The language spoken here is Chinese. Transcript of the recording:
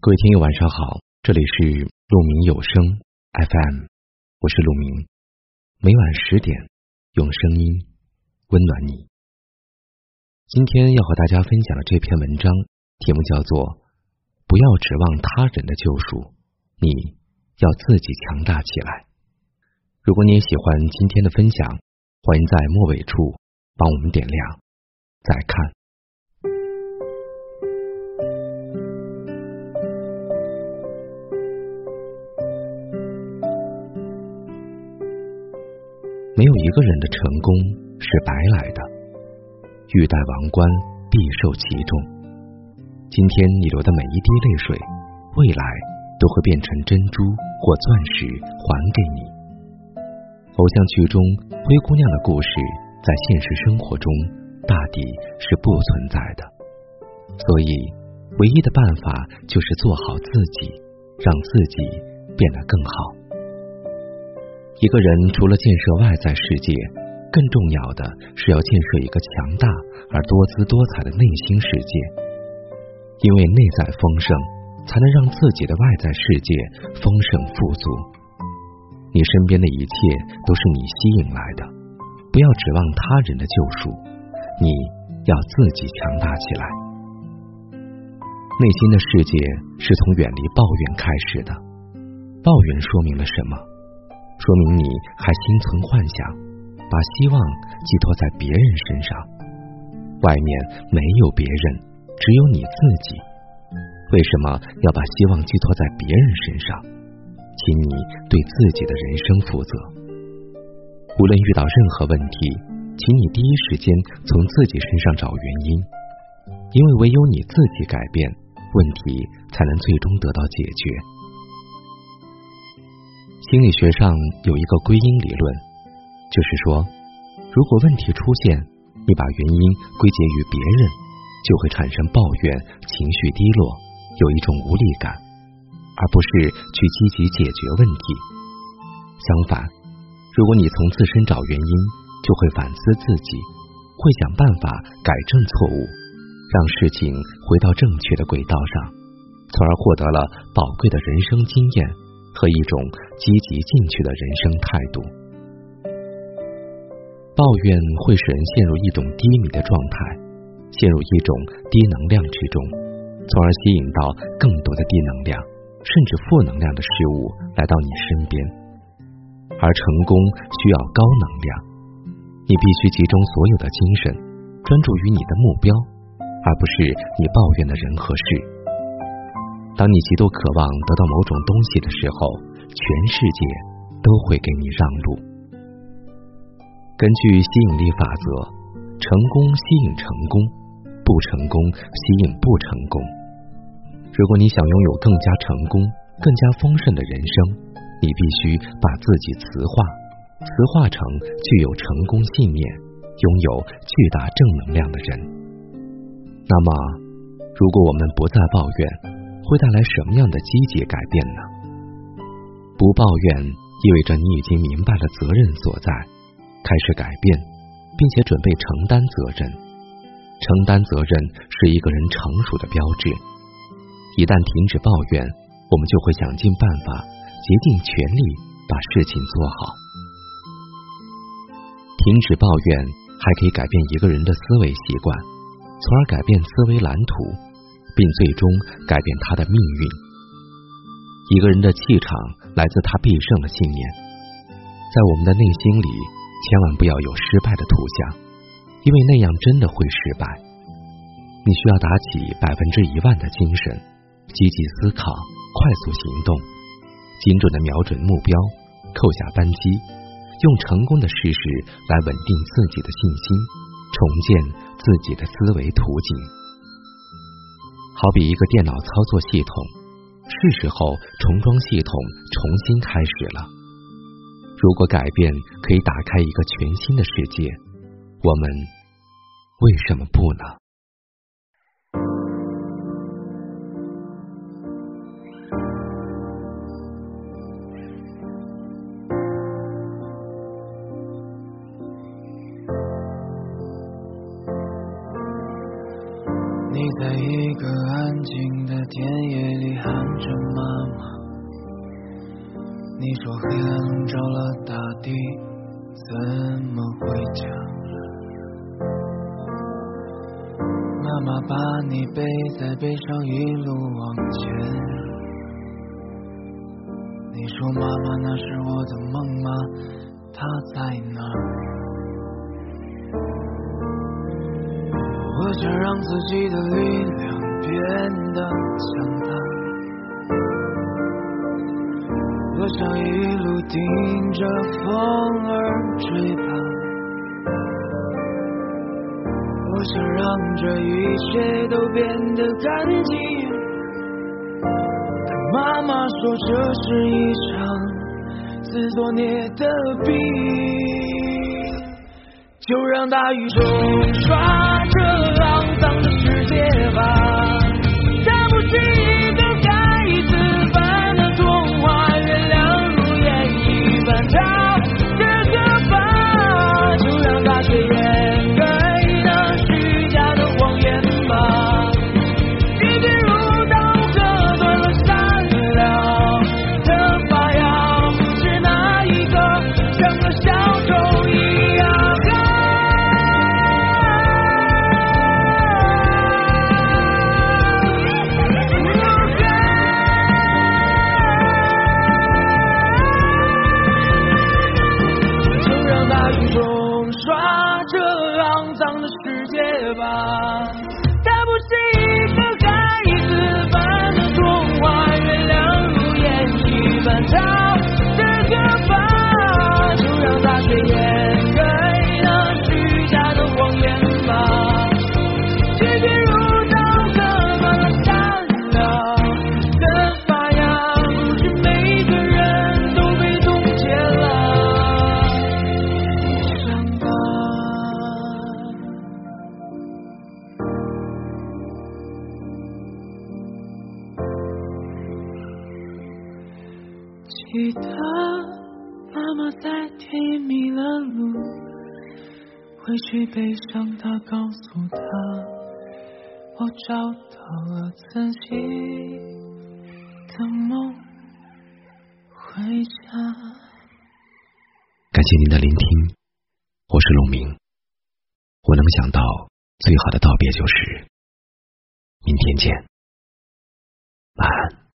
各位听友晚上好，这里是鹿鸣有声 FM，我是鹿鸣，每晚十点用声音温暖你。今天要和大家分享的这篇文章题目叫做《不要指望他人的救赎，你要自己强大起来》。如果你也喜欢今天的分享，欢迎在末尾处帮我们点亮再看。没有一个人的成功是白来的，欲戴王冠，必受其重。今天你流的每一滴泪水，未来都会变成珍珠或钻石还给你。偶像剧中灰姑娘的故事，在现实生活中大抵是不存在的。所以，唯一的办法就是做好自己，让自己变得更好。一个人除了建设外在世界，更重要的是要建设一个强大而多姿多彩的内心世界。因为内在丰盛，才能让自己的外在世界丰盛富足。你身边的一切都是你吸引来的，不要指望他人的救赎，你要自己强大起来。内心的世界是从远离抱怨开始的，抱怨说明了什么？说明你还心存幻想，把希望寄托在别人身上。外面没有别人，只有你自己。为什么要把希望寄托在别人身上？请你对自己的人生负责。无论遇到任何问题，请你第一时间从自己身上找原因，因为唯有你自己改变，问题才能最终得到解决。心理学上有一个归因理论，就是说，如果问题出现，你把原因归结于别人，就会产生抱怨、情绪低落，有一种无力感，而不是去积极解决问题。相反，如果你从自身找原因，就会反思自己，会想办法改正错误，让事情回到正确的轨道上，从而获得了宝贵的人生经验。和一种积极进取的人生态度。抱怨会使人陷入一种低迷的状态，陷入一种低能量之中，从而吸引到更多的低能量甚至负能量的事物来到你身边。而成功需要高能量，你必须集中所有的精神，专注于你的目标，而不是你抱怨的人和事。当你极度渴望得到某种东西的时候，全世界都会给你让路。根据吸引力法则，成功吸引成功，不成功吸引不成功。如果你想拥有更加成功、更加丰盛的人生，你必须把自己磁化，磁化成具有成功信念、拥有巨大正能量的人。那么，如果我们不再抱怨，会带来什么样的积极改变呢？不抱怨意味着你已经明白了责任所在，开始改变，并且准备承担责任。承担责任是一个人成熟的标志。一旦停止抱怨，我们就会想尽办法，竭尽全力把事情做好。停止抱怨还可以改变一个人的思维习惯，从而改变思维蓝图。并最终改变他的命运。一个人的气场来自他必胜的信念。在我们的内心里，千万不要有失败的图像，因为那样真的会失败。你需要打起百分之一万的精神，积极思考，快速行动，精准的瞄准目标，扣下扳机，用成功的事实来稳定自己的信心，重建自己的思维图景。好比一个电脑操作系统，是时候重装系统，重新开始了。如果改变可以打开一个全新的世界，我们为什么不呢？在一个安静的田野里喊着妈妈你说黑暗笼罩了大地怎么回家妈妈把你背在背上一路往前你说妈妈那是我的梦吗？她在哪我想让自己的力量变得强大。我想一路顶着风儿追吧。我想让这一切都变得干净。但妈妈说这是一场自作孽的病，就让大雨冲刷着记得妈妈在田野迷了路，回去悲伤的告诉她，我找到了自己的梦，回家。感谢您的聆听，我是陆明。我能想到最好的道别就是明天见，晚安。